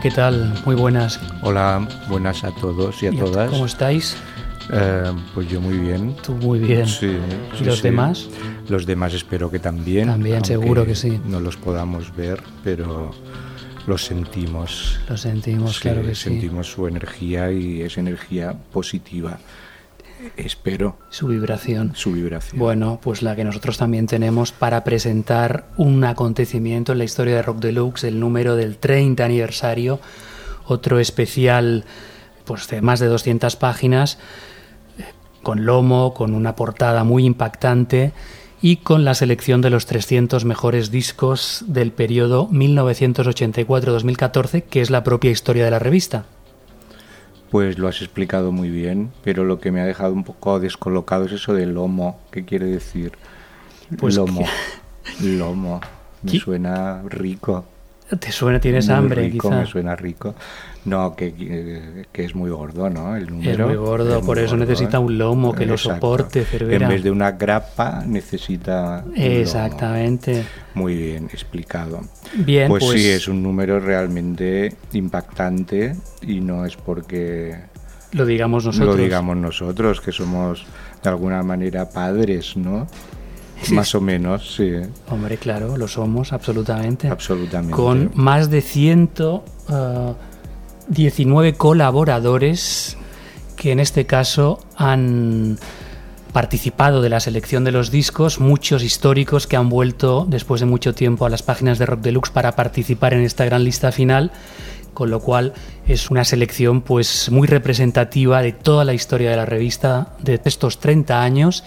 Hola, ¿qué tal? Muy buenas. Hola, buenas a todos y a todas. ¿Cómo estáis? Eh, pues yo muy bien. Tú muy bien. Sí. ¿Y los sí. demás? Los demás espero que también. También, seguro que sí. No los podamos ver, pero los sentimos. Lo sentimos, Sí, claro que sí. sentimos su energía y es energía positiva. Espero Su vibración. su vibración. Bueno, pues la que nosotros también tenemos para presentar un acontecimiento en la historia de Rock Deluxe, el número del 30 aniversario, otro especial pues de más de 200 páginas, eh, con lomo, con una portada muy impactante y con la selección de los 300 mejores discos del periodo 1984-2014, que es la propia historia de la revista. Pues lo has explicado muy bien, pero lo que me ha dejado un poco descolocado es eso del lomo. ¿Qué quiere decir? Pues lomo. Lomo. Me ¿Qué? suena rico. ¿Te suena? ¿Tienes Muy hambre? rico, quizá? me suena rico. No, que, que, que es muy gordo, ¿no? El número. Es muy gordo, es por eso gordo, necesita ¿eh? un lomo que lo soporte, Cervera. En vez de una grapa, necesita. un lomo. Exactamente. Muy bien explicado. Bien, pues, pues, sí, es un número realmente impactante y no es porque lo digamos nosotros. lo digamos nosotros, que somos de alguna manera padres, ¿no? Más o menos, sí, Hombre, claro, lo somos, absolutamente. absolutamente. Con más de 119 colaboradores que en este caso han participado de la selección de los discos, muchos históricos que han vuelto después de mucho tiempo a las páginas de Rock Deluxe para participar en esta gran lista final, con lo cual es una selección pues muy representativa de toda la historia de la revista de estos 30 años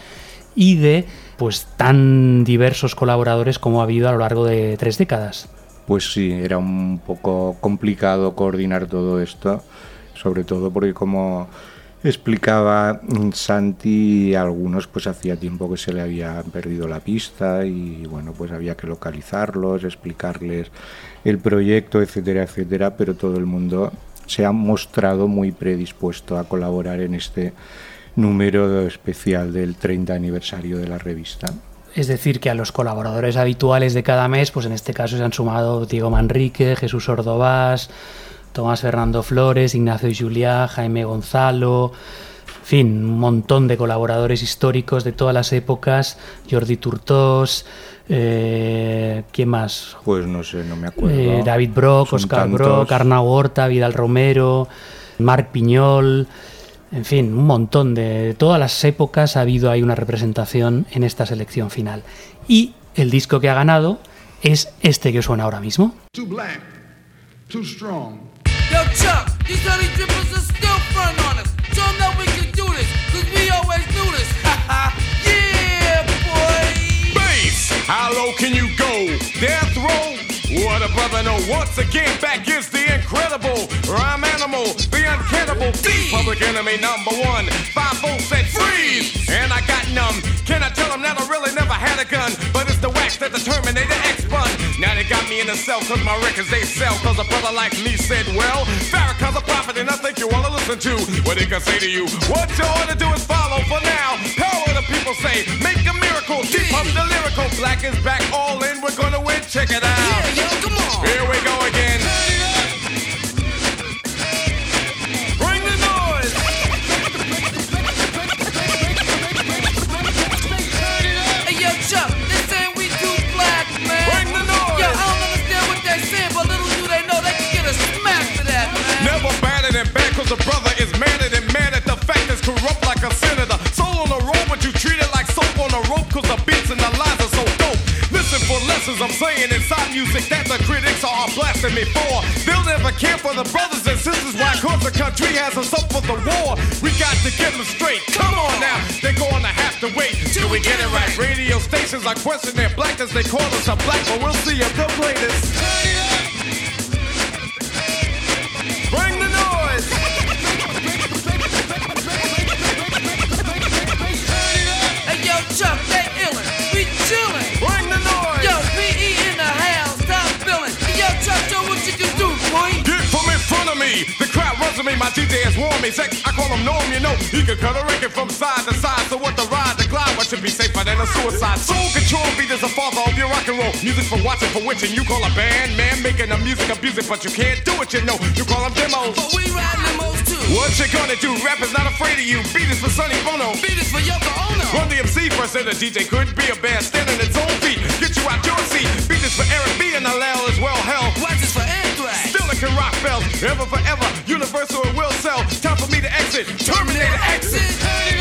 y de pues tan diversos colaboradores como ha habido a lo largo de tres décadas. Pues sí, era un poco complicado coordinar todo esto, sobre todo porque como explicaba Santi, a algunos pues hacía tiempo que se le había perdido la pista y bueno, pues había que localizarlos, explicarles el proyecto, etcétera, etcétera, pero todo el mundo se ha mostrado muy predispuesto a colaborar en este número especial del 30 aniversario de la revista. Es decir, que a los colaboradores habituales de cada mes, pues en este caso se han sumado Diego Manrique, Jesús Ordovás, Tomás Fernando Flores, Ignacio Juliá, Jaime Gonzalo, en fin, un montón de colaboradores históricos de todas las épocas, Jordi Turtós, eh, ¿quién más? Pues no sé, no me acuerdo. Eh, David Brock, Son Oscar tantos. Brock, Arnau Horta, Vidal Romero, Marc Piñol, en fin, un montón de, de todas las épocas ha habido ahí una representación en esta selección final. Y el disco que ha ganado es este que suena ahora mismo. Too black, too strong. Yo, Chuck, these honey drippers are still front on us. Show that we can do this, cause we always do this. yeah, boy. Bass, how low can you go? Death row? What a brother no, Once again, back is the incredible rhyme animal, the uncannibal thief, public enemy number one. Five volts said freeze, and I got numb. Can I tell them that I really never had a gun? But it's the wax that the Terminator. Now they got me in the cell, cause my records they sell. Cause a brother like me said, well, Farrakhan's a prophet, and I think you wanna listen to what he can say to you. What you to do is follow for now. Power the people say, make a miracle. Deep up the lyrical. Black is back, all in. We're gonna win. Check it out. Yeah, yo, come on. Here we go again. Like a senator. Soul on the road, but you treat it like soap on a rope, cause the beats and the lines are so dope. Listen for lessons I'm saying inside music that the critics are blasting me for. They'll never care for the brothers and sisters, why cause the country has us up for the war. We got to get them straight. Come on now, they're gonna have to wait till we get it right. Radio stations are questioning blackness. They call us a black, but we'll see if they'll play this. My DJ warned me. Sex, I call him Norm, you know. He can cut a record from side to side. So what the ride, the glide, what should be safer than a suicide? Soul control beat is the father of your rock and roll. Music for watching, for witching. You call a band, man, making the music abusive, but you can't do it, you know. You call them demos. But we ride limos too. What you gonna do? Rap is not afraid of you. Beat is for Sonny Bono. Beat is for Yoko Ono. Run the MC first, and the DJ could be a band standing its own feet. Get you out your seat. Beat is for Eric B and Hallel as well. Hell, Watch this for Can rock bells, ever forever. Universal it will sell. Time for me to exit. Terminator exit. Bring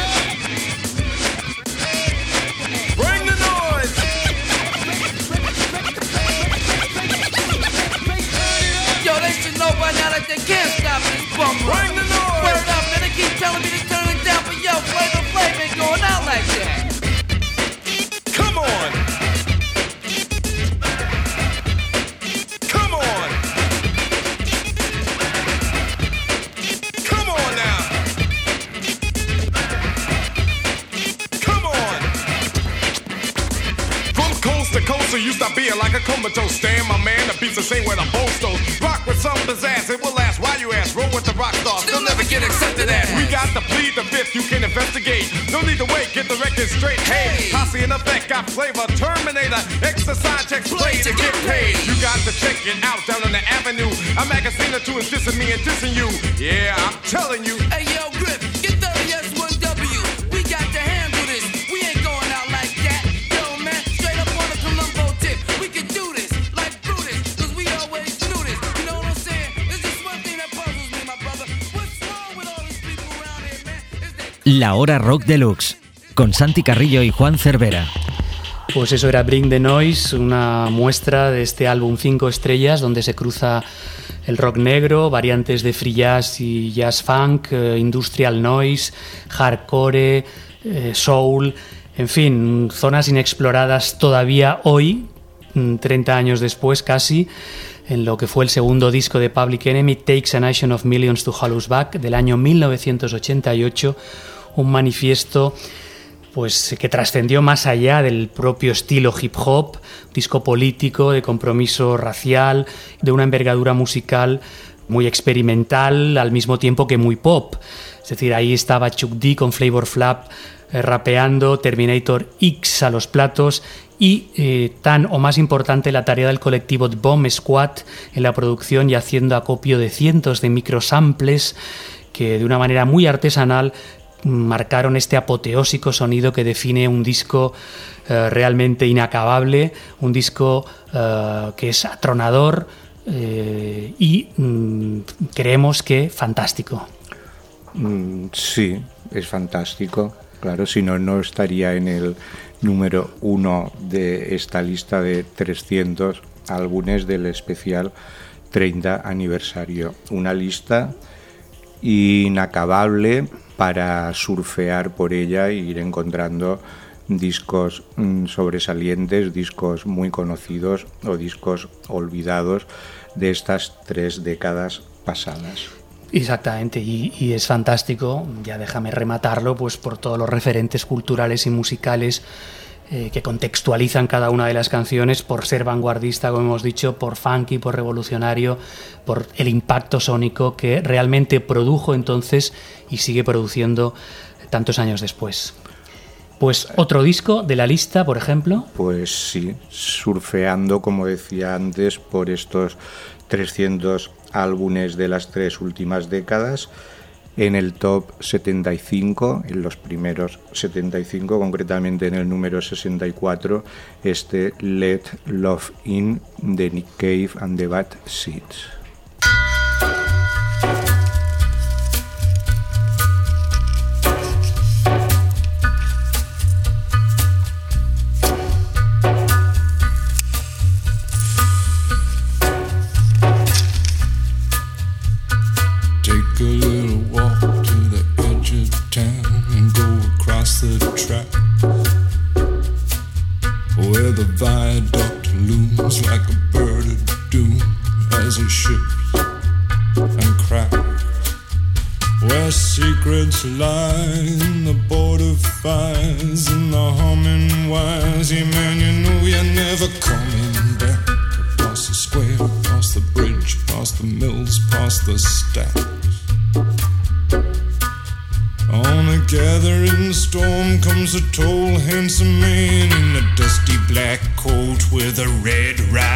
No need to wait, get the record straight. Hey, Posse in effect, got flavor. Terminator, exercise checks, play to get paid. You got to check it out down on the avenue. A magazine or two is dissing me and dissing you. Yeah, I'm telling you. La Hora Rock Deluxe, con Santi Carrillo y Juan Cervera. Pues eso era Bring the Noise, una muestra de este álbum 5 estrellas donde se cruza el rock negro, variantes de free jazz y jazz funk, eh, industrial noise, hardcore, eh, soul, en fin, zonas inexploradas todavía hoy, mm, 30 años después casi, en lo que fue el segundo disco de Public Enemy, Takes a Nation of Millions to Hollows Back, del año 1988, un manifiesto pues que trascendió más allá del propio estilo hip hop, disco político, de compromiso racial, de una envergadura musical muy experimental al mismo tiempo que muy pop. Es decir, ahí estaba Chuck D con Flavor Flap eh, rapeando, Terminator X a los platos y eh, tan o más importante la tarea del colectivo The Bomb Squad en la producción y haciendo acopio de cientos de microsamples que de una manera muy artesanal marcaron este apoteósico sonido que define un disco eh, realmente inacabable, un disco eh, que es atronador eh, y mm, creemos que fantástico. Mm, sí, es fantástico. Claro, si no, no estaría en el número uno de esta lista de 300 álbumes del especial 30 aniversario. Una lista inacabable para surfear por ella e ir encontrando discos mm, sobresalientes, discos muy conocidos o discos olvidados de estas tres décadas pasadas. Exactamente, y, y es fantástico, ya déjame rematarlo, pues por todos los referentes culturales y musicales eh, que contextualizan cada una de las canciones por ser vanguardista, como hemos dicho, por funky, por revolucionario, por el impacto sónico que realmente produjo entonces y sigue produciendo tantos años después. Pues otro disco de la lista, por ejemplo. Pues sí, surfeando, como decía antes, por estos 300 álbumes de las tres últimas décadas, en el top 75, en los primeros 75, concretamente en el número 64, este Let Love In de Nick Cave and the Bad Seeds. line, the border fires and the humming wires. Yeah, man, you know you're never coming back. Across the square, across the bridge, past the mills, past the stacks. On a gathering storm comes a tall, handsome man in a dusty black coat with a red rag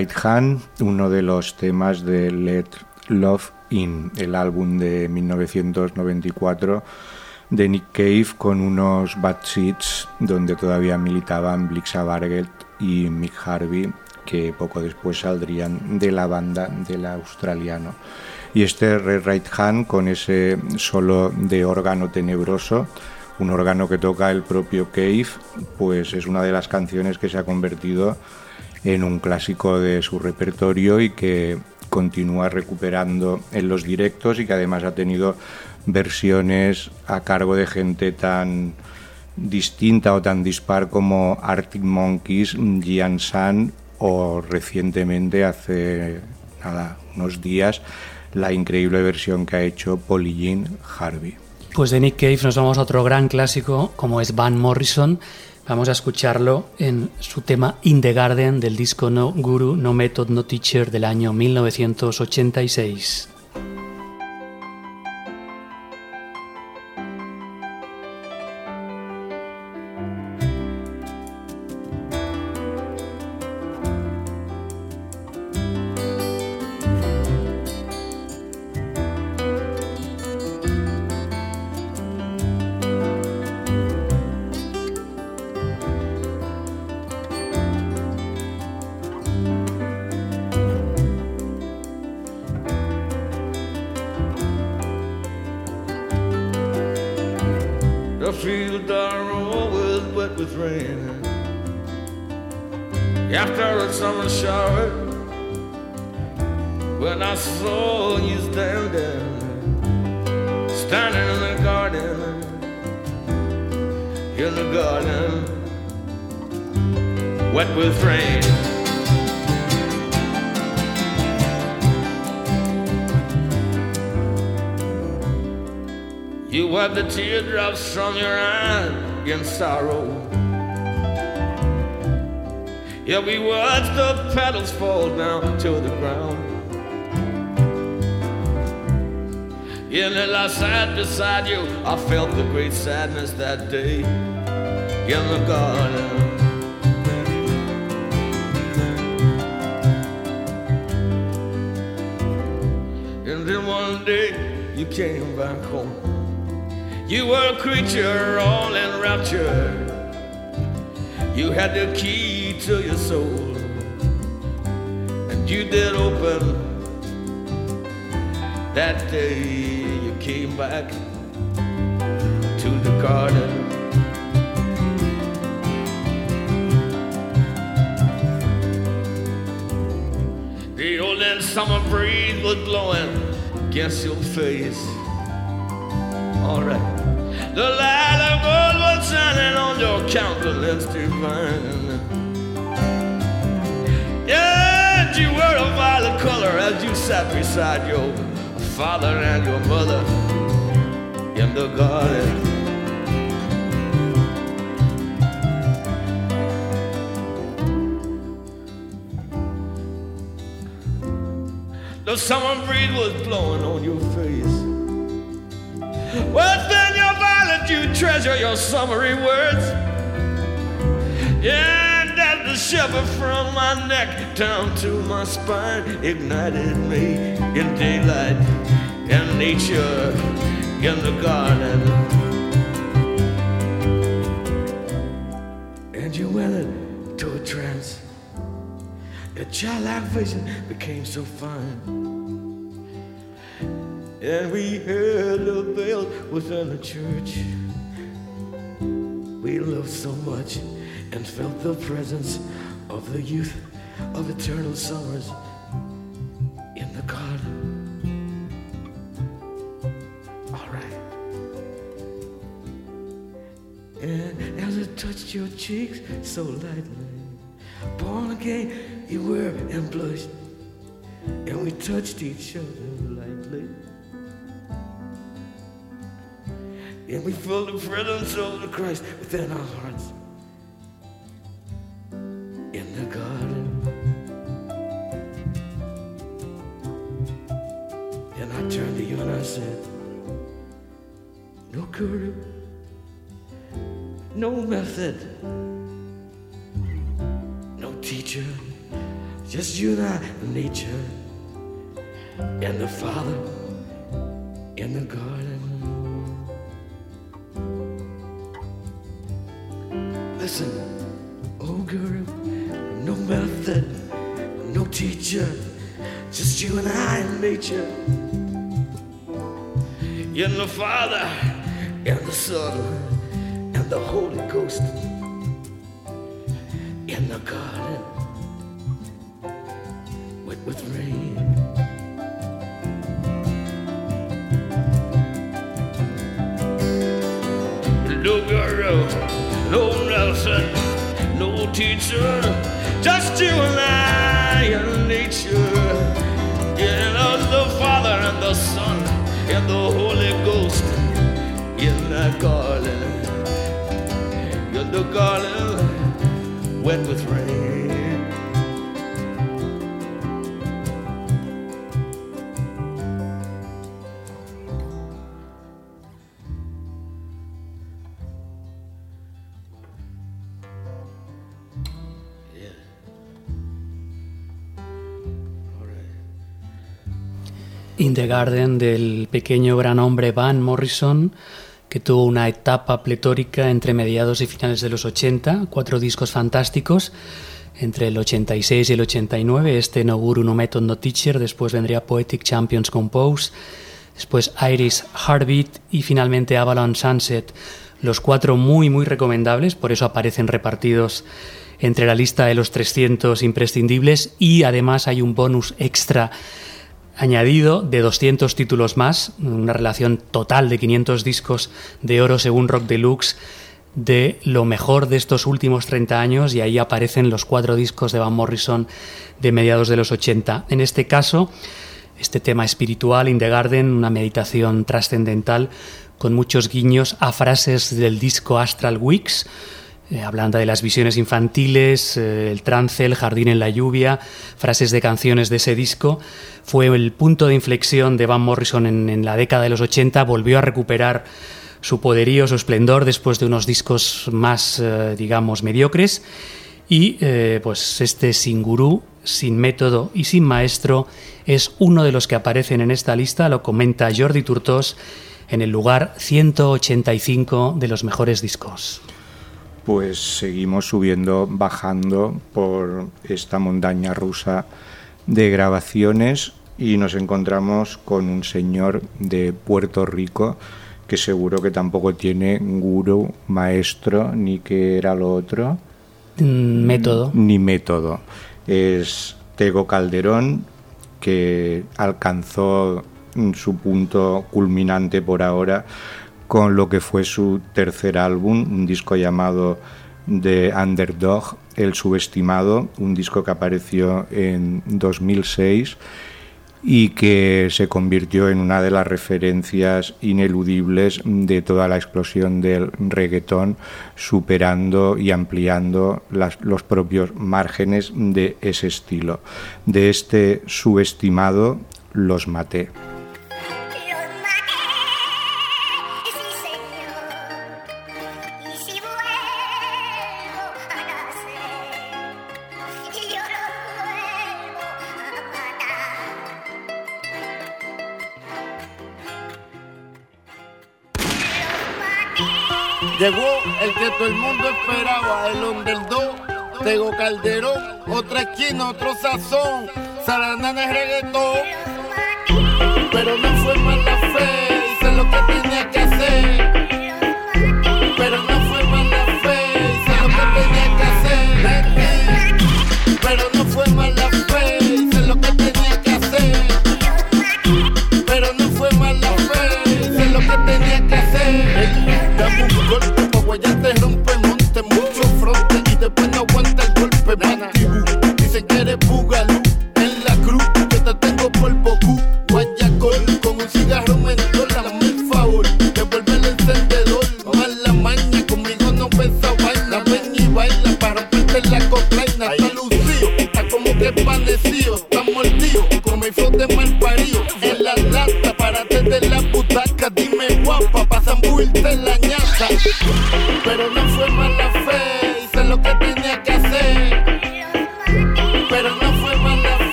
Right Hand, uno de los temas de Let Love In, el álbum de 1994 de Nick Cave con unos Bad Seeds donde todavía militaban Blixa Bargett y Mick Harvey que poco después saldrían de la banda del australiano. Y este Red Right Hand con ese solo de órgano tenebroso, un órgano que toca el propio Cave, pues es una de las canciones que se ha convertido un clásico de su repertorio y que continúa recuperando en los directos y que además ha tenido versiones a cargo de gente tan distinta o tan dispar como Arctic Monkeys, Gian San o recientemente hace nada, unos días la increíble versión que ha hecho Polly Jean Harvey. Pues de Nick Cave nos vamos a otro gran clásico como es Van Morrison. Vamos a escucharlo en su tema In the Garden del disco No Guru, No Method, No Teacher del año 1986. Creature all in rapture. You had the key to your soul, and you did open that day. You came back to the garden. The old and summer breeze was blowing against your face. All right. The light of gold was shining on your countenance divine. Yeah, you were a violet color as you sat beside your father and your mother in the garden. The summer breeze was blowing on your face. Your violet, you treasure your summery words. And as the shiver from my neck down to my spine ignited me in daylight, in nature, in the garden. And you went into a trance. Your childlike vision became so fine. And we heard the bell within the church. We loved so much and felt the presence of the youth of eternal summers in the garden. All right. And as it touched your cheeks so lightly, born again you were and blushed, and we touched each other And we feel the presence of the Christ within our hearts. In the garden. And I turned to you and I said, No guru, no method, no teacher, just you and I, nature, and the Father in the garden. Listen, oh girl, no method, no teacher, just you and I and nature. In the Father and the Son and the Holy Ghost in the garden wet with rain. No guru, no lesson, no teacher, just you and I and nature. In the Father and the Son and the Holy Ghost in the garden. In the wet with rain. The Garden del pequeño gran hombre Van Morrison, que tuvo una etapa pletórica entre mediados y finales de los 80, cuatro discos fantásticos, entre el 86 y el 89, este No Guru No Method No Teacher, después vendría Poetic Champions Compose, después Iris Heartbeat y finalmente Avalon Sunset. Los cuatro muy muy recomendables, por eso aparecen repartidos entre la lista de los 300 imprescindibles y además hay un bonus extra añadido de 200 títulos más, una relación total de 500 discos de oro según Rock Deluxe de lo mejor de estos últimos 30 años y ahí aparecen los cuatro discos de Van Morrison de mediados de los 80. En este caso, este tema espiritual, In the Garden, una meditación trascendental con muchos guiños a frases del disco Astral Weeks, eh, hablando de las visiones infantiles, eh, el trance, el jardín en la lluvia, frases de canciones de ese disco. Fue el punto de inflexión de Van Morrison en, la década de los 80, volvió a recuperar su poderío, su esplendor después de unos discos más, eh, digamos, mediocres. Y pues este sin gurú, sin método y sin maestro es uno de los que aparecen en esta lista, lo comenta Jordi Turtos en el lugar 185 de los mejores discos. Pues seguimos subiendo, bajando por esta montaña rusa de grabaciones y nos encontramos con un señor de Puerto Rico que seguro que tampoco tiene gurú, maestro, ni que era lo otro. Mm, Método. Ni método. Es Tego Calderón, que alcanzó su punto culminante por ahora con lo que fue su tercer álbum, un disco llamado The Underdog, El Subestimado, un disco que apareció en 2006 y que se convirtió en una de las referencias ineludibles de toda la explosión del reggaetón, superando y ampliando los propios márgenes de ese estilo. De este subestimado, los maté. Llegó el que todo el mundo esperaba, el underdog, Tego Calderón, otra esquina, otro sazón, Saranana es pero no fue mala fe, hice lo que tenía que hacer, pero no fue mala fe, hice lo que tenía que hacer, pero no fue mala fe, London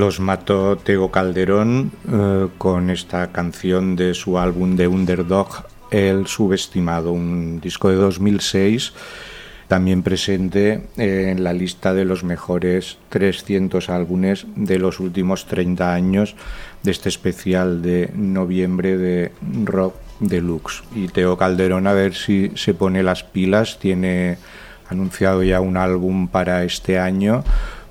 los mató Tego Calderón eh, con esta canción de su álbum de Underdog, El Subestimado, un disco de 2006, también presente en la lista de los mejores 300 álbumes de los últimos 30 años de este especial de noviembre de Rock Deluxe. Y Teo Calderón a ver si se pone las pilas, tiene anunciado ya un álbum para este año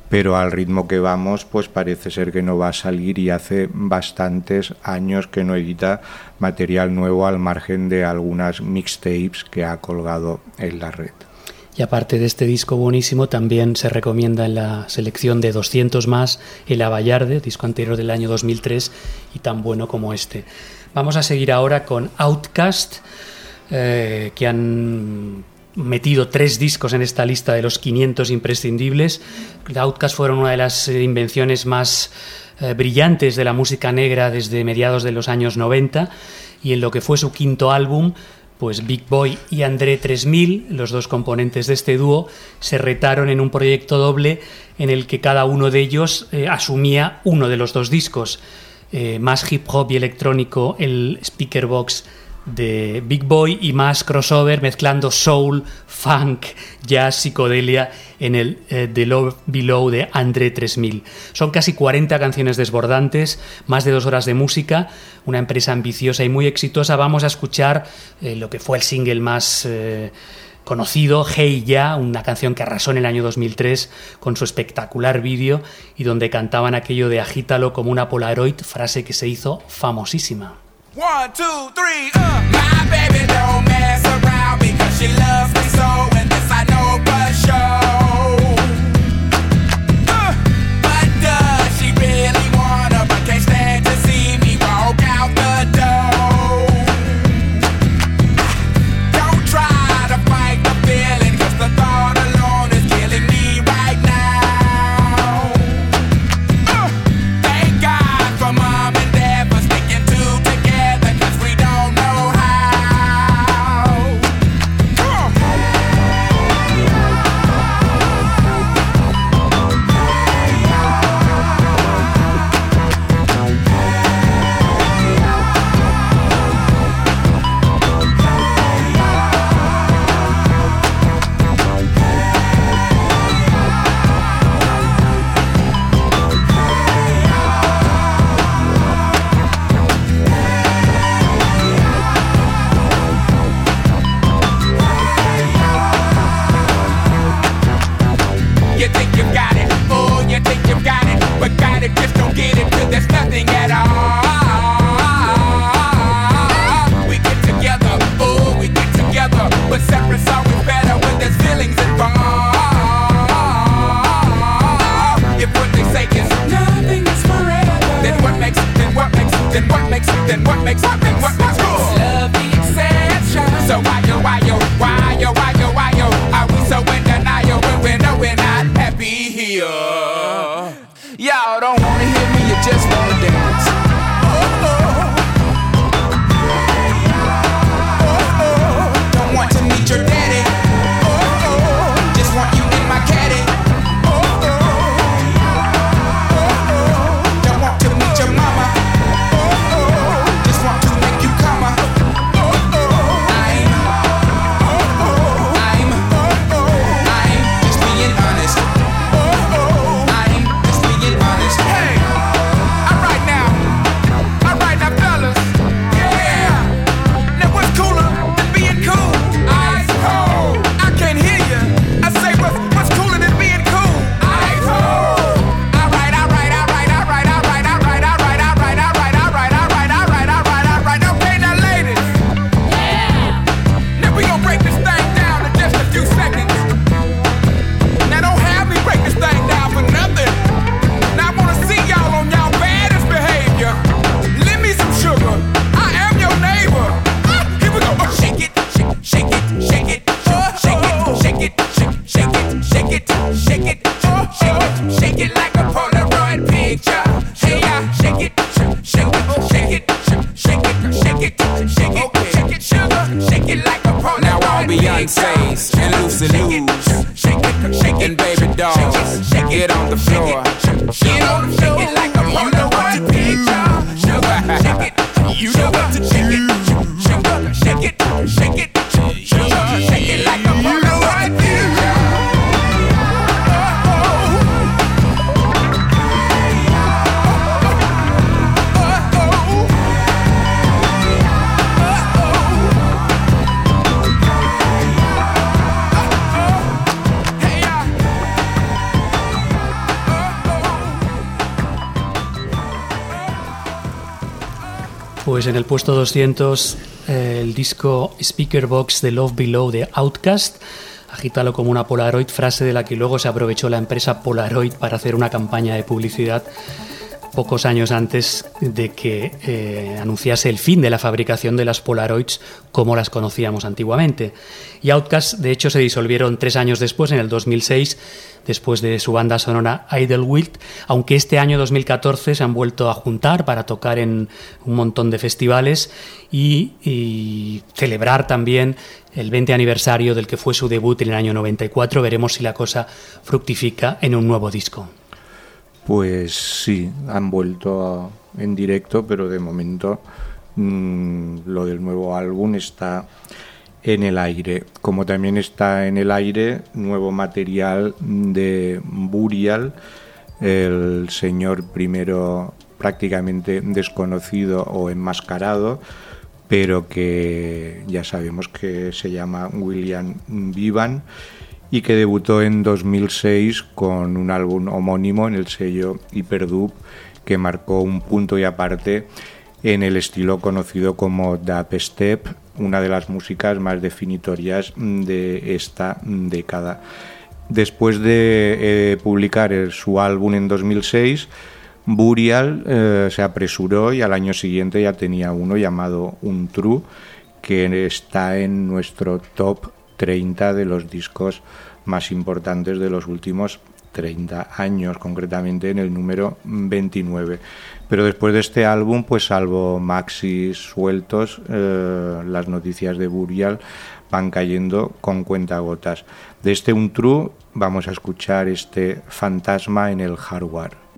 pero al ritmo que vamos, pues parece ser que no va a salir y hace bastantes años que no edita material nuevo al margen de algunas mixtapes que ha colgado en la red. Y aparte de este disco buenísimo, también se recomienda en la selección de 200 más el Avallarde, disco anterior del año 2003 y tan bueno como este. Vamos a seguir ahora con Outcast, eh, que han metido tres discos en esta lista de los 500 imprescindibles. The Outcast fueron una de las eh, invenciones más eh, brillantes de la música negra desde mediados de los años 90 y en lo que fue su quinto álbum, pues Big Boy y André 3000, los dos componentes de este dúo, se retaron en un proyecto doble en el que cada uno de ellos eh, asumía uno de los dos discos. Más hip hop y electrónico el speaker box de Big Boy y más crossover mezclando soul, funk, jazz, psicodelia en el eh, The Love Below de André 3000. Son casi 40 canciones desbordantes, más de dos horas de música, una empresa ambiciosa y muy exitosa. Vamos a escuchar eh, lo que fue el single más... eh, conocido, Hey Ya, una canción que arrasó en el año 2003 con su espectacular vídeo y donde cantaban aquello de agítalo como una Polaroid, frase que se hizo famosísima. One, two, three, uh. My baby don't mess around because she loves me so, and this I know for sure. Y'all don't wanna hear me, you just wanna dance. Pues en el puesto 200, eh, el disco Speaker Box de Love Below de Outcast, agítalo como una Polaroid, frase de la que luego se aprovechó la empresa Polaroid para hacer una campaña de publicidad pocos años antes de que eh, anunciase el fin de la fabricación de las Polaroids como las conocíamos antiguamente. Y Outcast, de hecho, se disolvieron tres años después, en el 2006, después de su banda sonora Idlewild, aunque este año 2014 se han vuelto a juntar para tocar en un montón de festivales y, y celebrar también el 20 aniversario del que fue su debut en el año 94. Veremos si la cosa fructifica en un nuevo disco. Pues sí, han vuelto en directo, pero de momento mm, lo del nuevo álbum está en el aire. Como también está en el aire nuevo material de Burial, el señor primero prácticamente desconocido o enmascarado, pero que ya sabemos que se llama William Vivan y que debutó en 2006 con un álbum homónimo en el sello Hyperdub que marcó un punto y aparte en el estilo conocido como dubstep, una de las músicas más definitorias de esta década. Después de eh, publicar su álbum en 2006, Burial eh, se apresuró y al año siguiente ya tenía uno llamado Un True, que está en nuestro top 30 de los discos más importantes de los últimos 30 años, concretamente en el número 29. Pero después de este álbum, pues salvo maxis sueltos, eh, las noticias de Burial van cayendo con cuentagotas. De este Un True vamos a escuchar este fantasma en el hardware.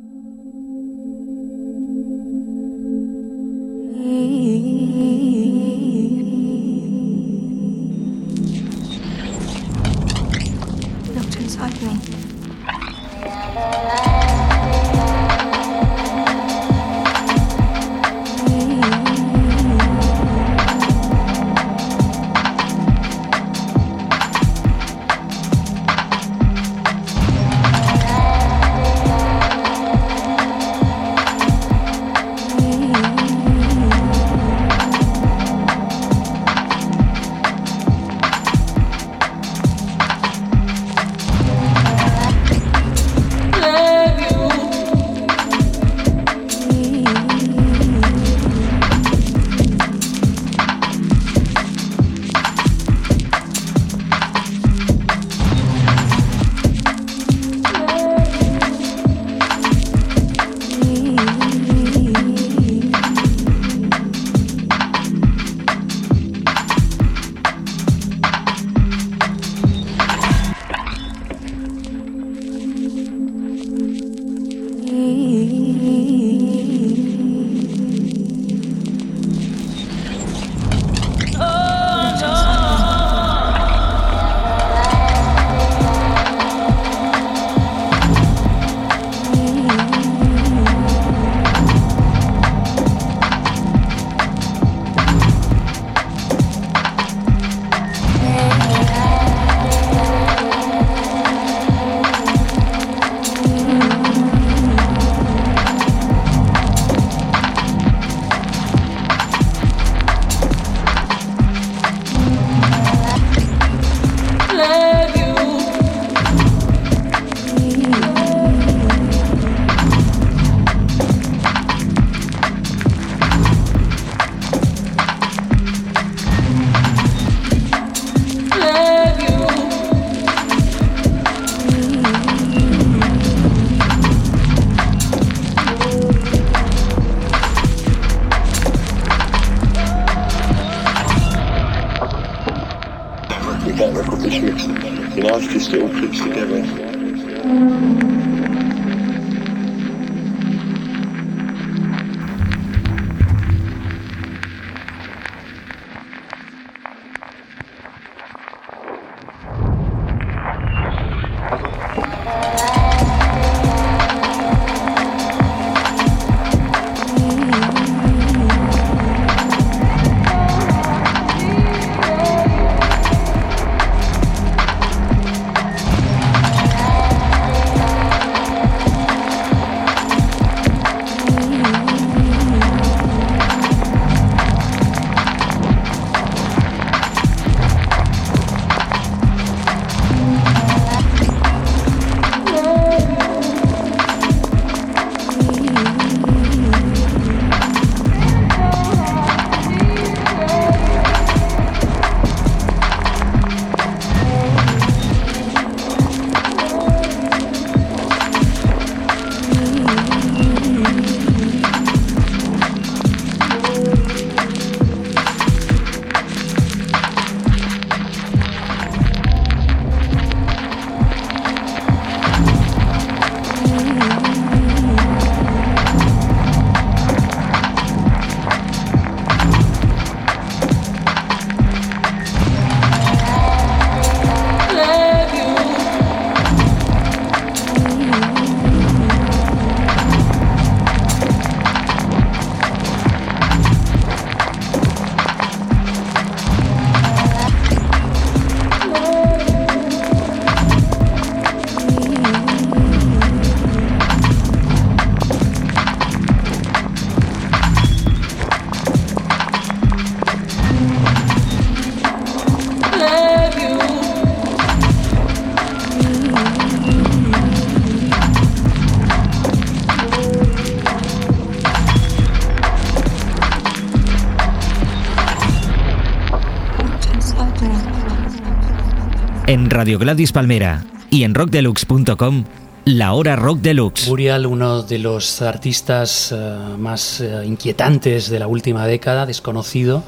Radio Gladys Palmera y en rockdeluxe.com, la hora rock deluxe. Burial, uno de los artistas eh, más eh, inquietantes de la última década, desconocido,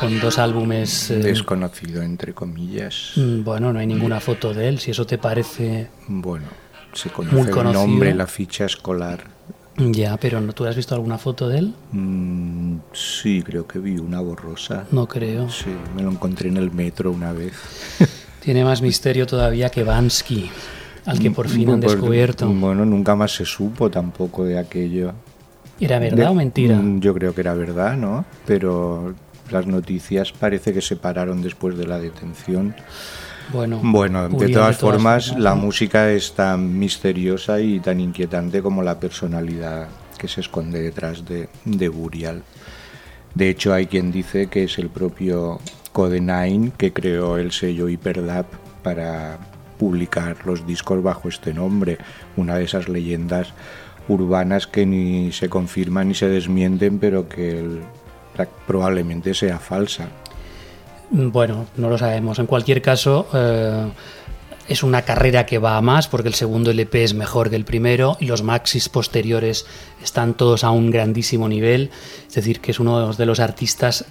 con dos álbumes. eh, Desconocido, entre comillas. mm, bueno, no hay ninguna foto de él, si eso te parece. Bueno, se Muy conoce el conocido. nombre, la ficha escolar. Ya, pero ¿no- ¿tú has visto alguna foto de él? Mm, sí, creo que vi una borrosa. No creo. Sí, me lo encontré en el metro una vez. Tiene más misterio todavía que Bansky, al que por fin han Pues, descubierto. Bueno, nunca más se supo tampoco de aquello. ¿Era verdad De- o mentira? Mm, Yo creo que era verdad, ¿no? Pero las noticias parece que se pararon después de la detención. Bueno, Bueno, de todas, formas, la música es tan misteriosa y tan inquietante como la personalidad que se esconde detrás de, de Burial. De hecho, hay quien dice que es el propio Code Nine que creó el sello Hyperdub para publicar los discos bajo este nombre, una de esas leyendas urbanas que ni se confirman ni se desmienten, pero que probablemente sea falsa. Bueno, no lo sabemos. En cualquier caso, eh, es una carrera que va a más porque el segundo LP es mejor que el primero y los maxis posteriores están todos a un grandísimo nivel. Es decir, que es uno de los artistas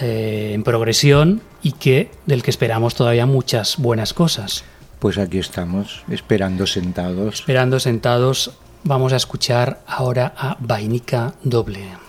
eh, en progresión y que del que esperamos todavía muchas buenas cosas. Pues aquí estamos, esperando sentados. Esperando sentados, vamos a escuchar ahora a Vainica Doble.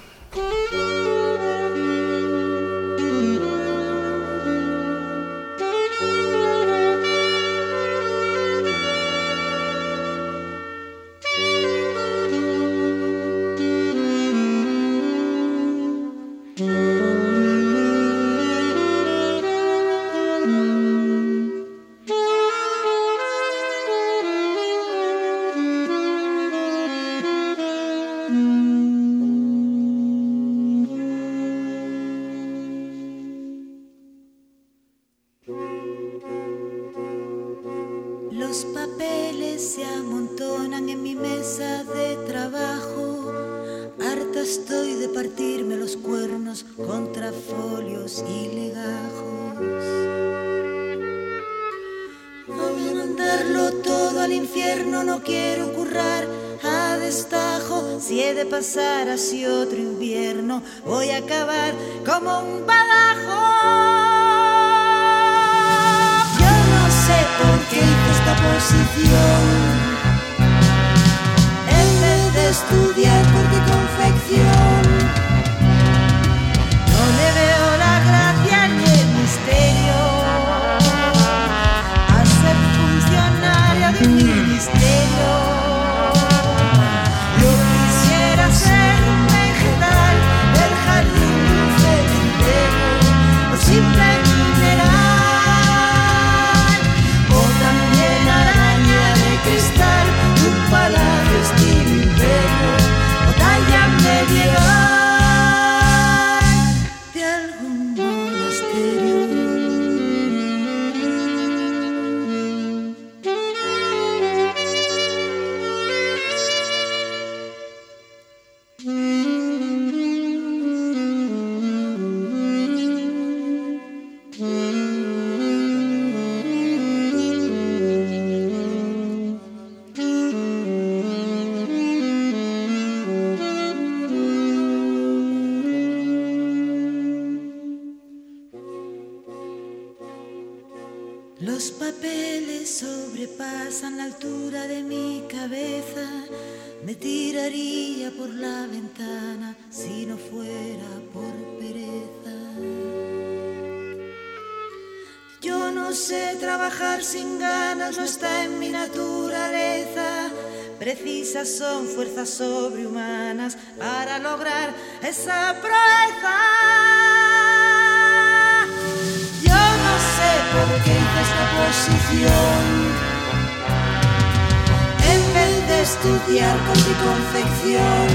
Altura de mi cabeza, me tiraría por la ventana si no fuera por pereza. Yo no sé trabajar sin ganas, no está en mi naturaleza. Precisas son fuerzas sobrehumanas para lograr esa proeza. Yo no sé por qué hice esta posición. Estudiar con mi confección,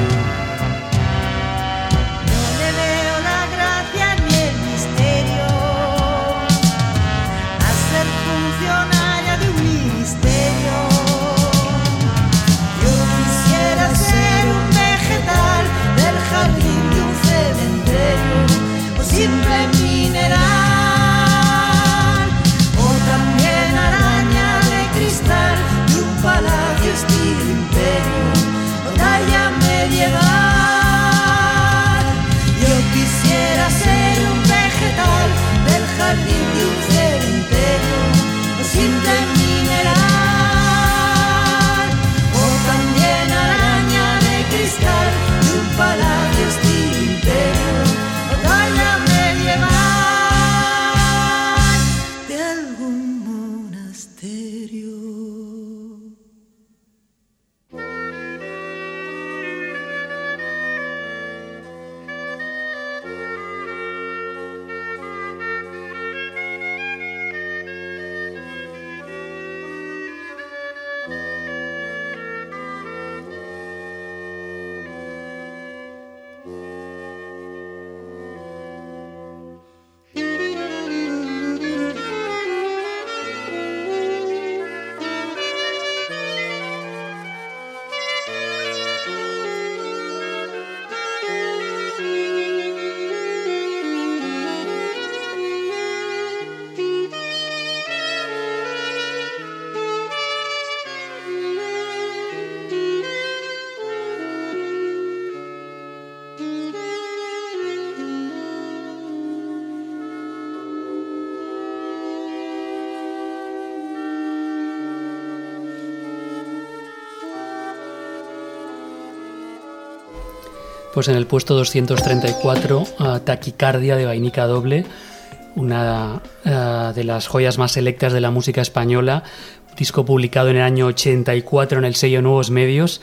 Pues en el puesto 234, a Taquicardia de Vainica Doble, una eh, de las joyas más selectas de la música española, disco publicado en el año 84 en el sello Nuevos Medios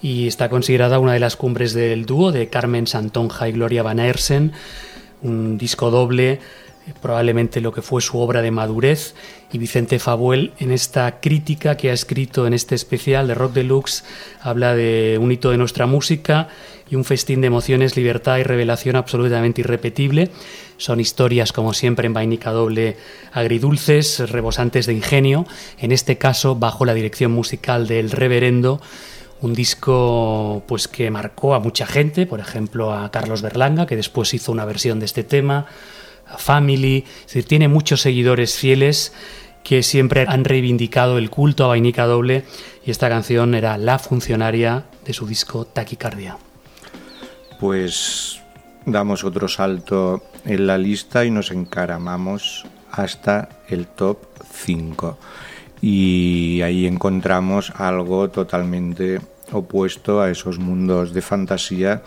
y está considerada una de las cumbres del dúo de Carmen Santonja y Gloria Van Aersen, un disco doble probablemente lo que fue su obra de madurez. Y Vicente Fabuel en esta crítica que ha escrito en este especial de Rock Deluxe habla de un hito de nuestra música y un festín de emociones, libertad y revelación absolutamente irrepetible. Son historias como siempre en vainica doble agridulces, rebosantes de ingenio, en este caso bajo la dirección musical del reverendo un disco pues que marcó a mucha gente, por ejemplo a Carlos Berlanga, que después hizo una versión de este tema, a Family, es decir, tiene muchos seguidores fieles que siempre han reivindicado el culto a Vainica Doble y esta canción era la funcionaria de su disco Taquicardia. Pues damos otro salto en la lista y nos encaramamos hasta el top 5. Y ahí encontramos algo totalmente opuesto a esos mundos de fantasía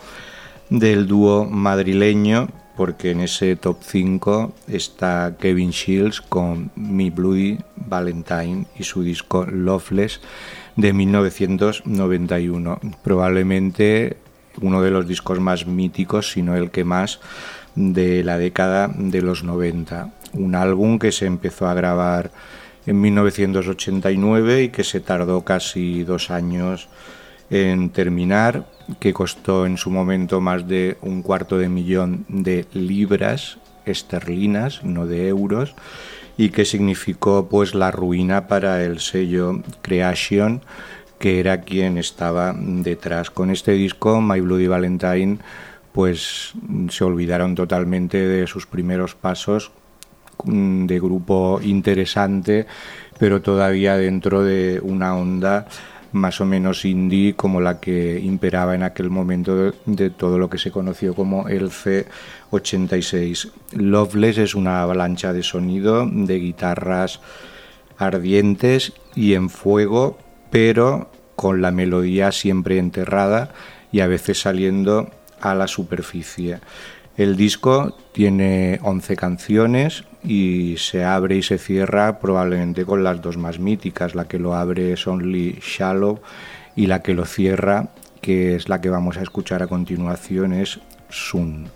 del dúo madrileño, porque en ese top 5 está Kevin Shields con Me Bloody Valentine y su disco Loveless de 1991. Probablemente uno de los discos más míticos, si no el que más, de la década de los 90. Un álbum que se empezó a grabar en 1989 y que se tardó casi dos años en terminar, que costó en su momento más de un cuarto de millón de libras esterlinas, no de euros, y que significó pues la ruina para el sello Creation, que era quien estaba detrás. Con este disco, My Bloody Valentine, pues se olvidaron totalmente de sus primeros pasos mm, de grupo interesante, pero todavía dentro de una onda más o menos indie como la que imperaba en aquel momento de, todo lo que se conoció como el C86. Loveless es una avalancha de sonido, de guitarras ardientes y en fuego, pero con la melodía siempre enterrada y a veces saliendo a la superficie. El disco tiene 11 canciones y se abre y se cierra probablemente con las dos más míticas. La que lo abre es Only Shallow y la que lo cierra, que es la que vamos a escuchar a continuación, es Sun.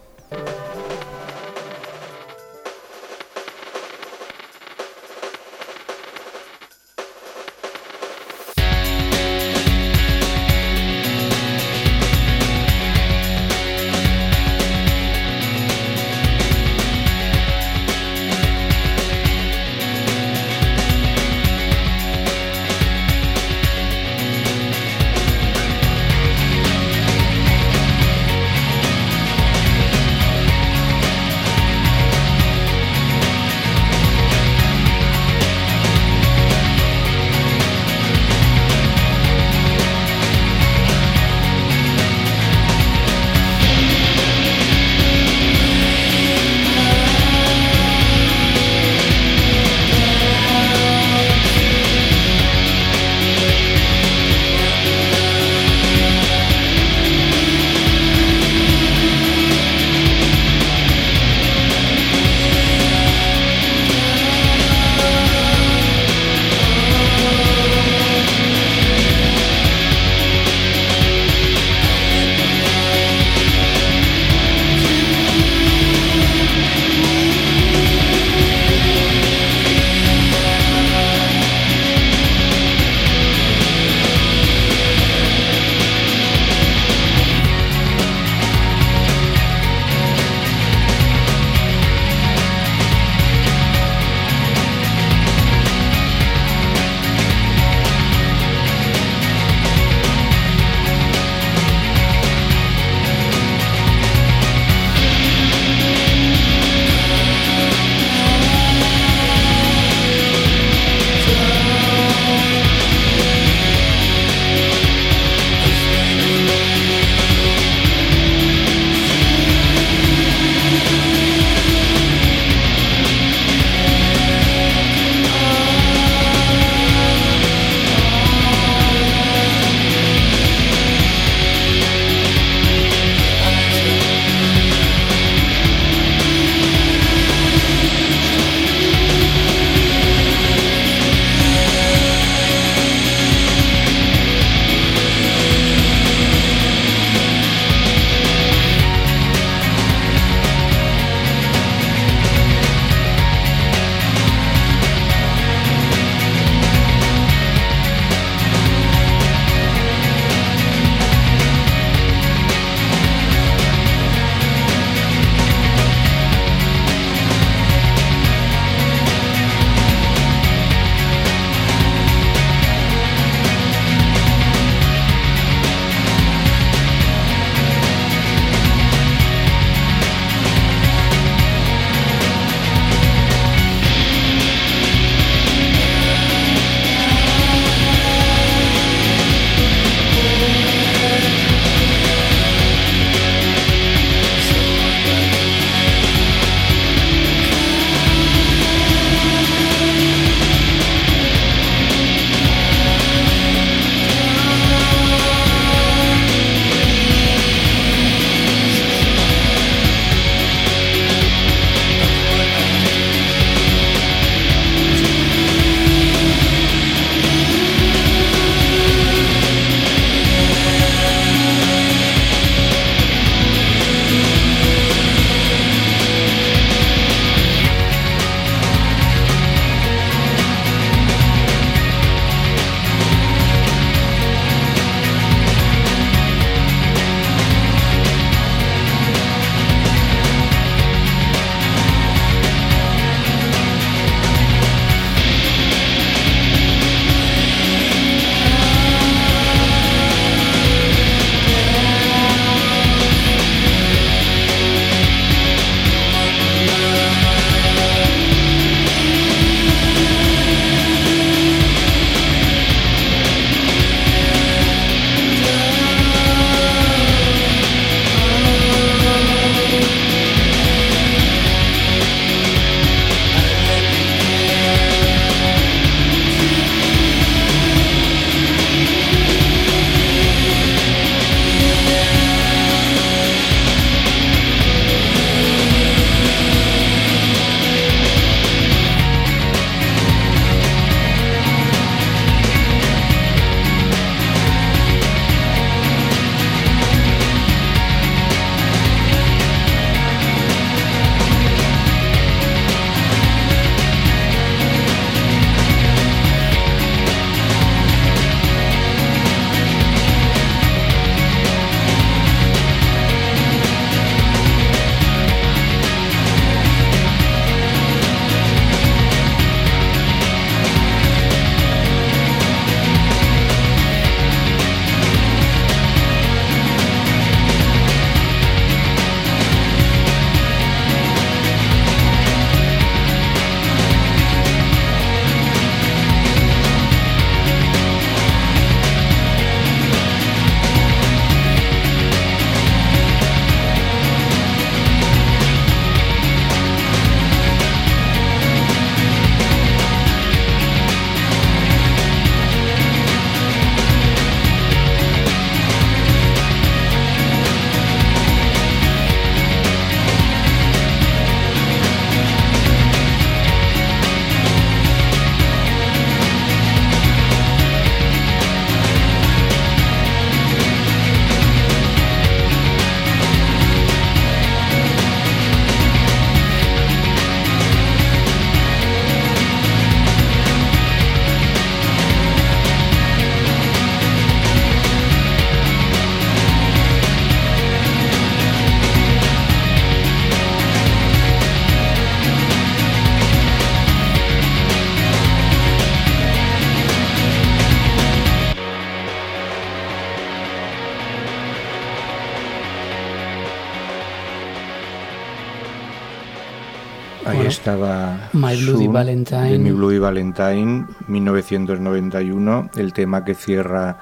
Estaba My Bloody Zoom, Valentine. de My Bloody Valentine, 1991, el tema que cierra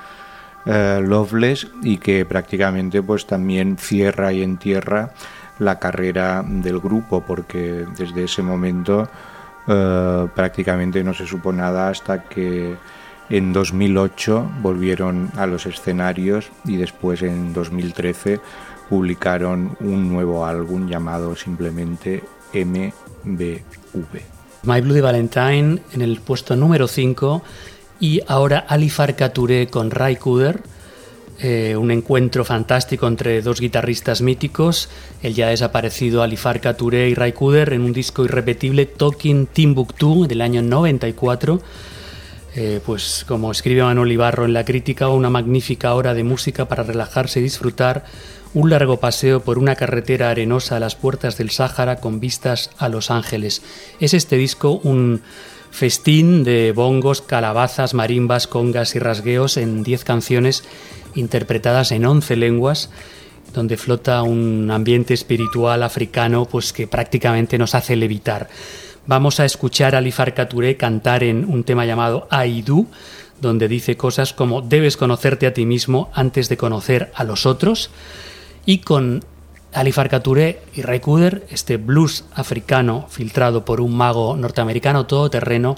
eh, Loveless y que prácticamente pues también cierra y entierra la carrera del grupo porque desde ese momento eh, prácticamente no se supo nada hasta que en 2008 volvieron a los escenarios y después en 2013 publicaron un nuevo álbum llamado simplemente MBV. My Bloody Valentine en el puesto número 5 y ahora Ali Farka Touré con Ray Cooder, eh, un encuentro fantástico entre dos guitarristas míticos, el ya desaparecido Ali Farka Touré y Ray Cooder en un disco irrepetible Talking Timbuktu del año 94. Eh, pues como escribe Manuel Ibarro en la crítica, una magnífica hora de música para relajarse y disfrutar, un largo paseo por una carretera arenosa a las puertas del Sáhara con vistas a Los Ángeles. Es este disco un festín de bongos, calabazas, marimbas, congas y rasgueos en 10 canciones interpretadas en 11 lenguas donde flota un ambiente espiritual africano pues que prácticamente nos hace levitar. Vamos a escuchar a Ali Farka Touré cantar en un tema llamado Aidu, donde dice cosas como debes conocerte a ti mismo antes de conocer a los otros. Y con Ali Farka Touré y Ray Cooder, este blues africano filtrado por un mago norteamericano todoterreno,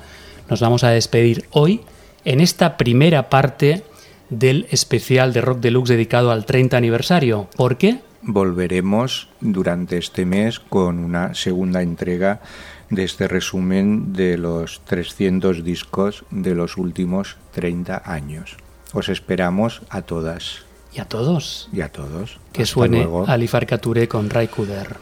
nos vamos a despedir hoy en esta primera parte del especial de Rock Deluxe dedicado al 30 aniversario. ¿Por qué? Volveremos durante este mes con una segunda entrega de este resumen de los 300 discos de los últimos 30 años. Os esperamos a todas Y a todos. y a todos. Que Hasta suene luego. Ali Farka Touré con Ray Cooder.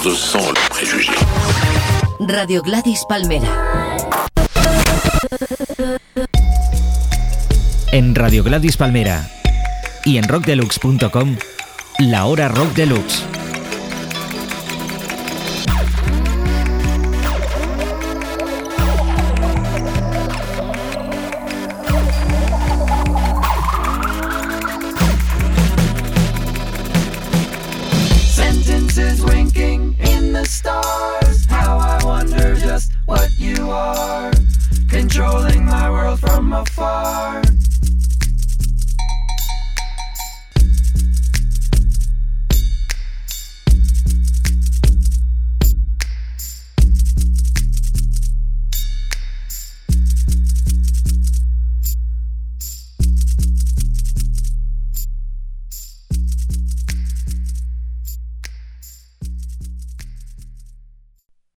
Endossant le préjugé. Radio Gladys Palmera. En Radio Gladys Palmera y en rockdeluxe.com, la hora rock deluxe.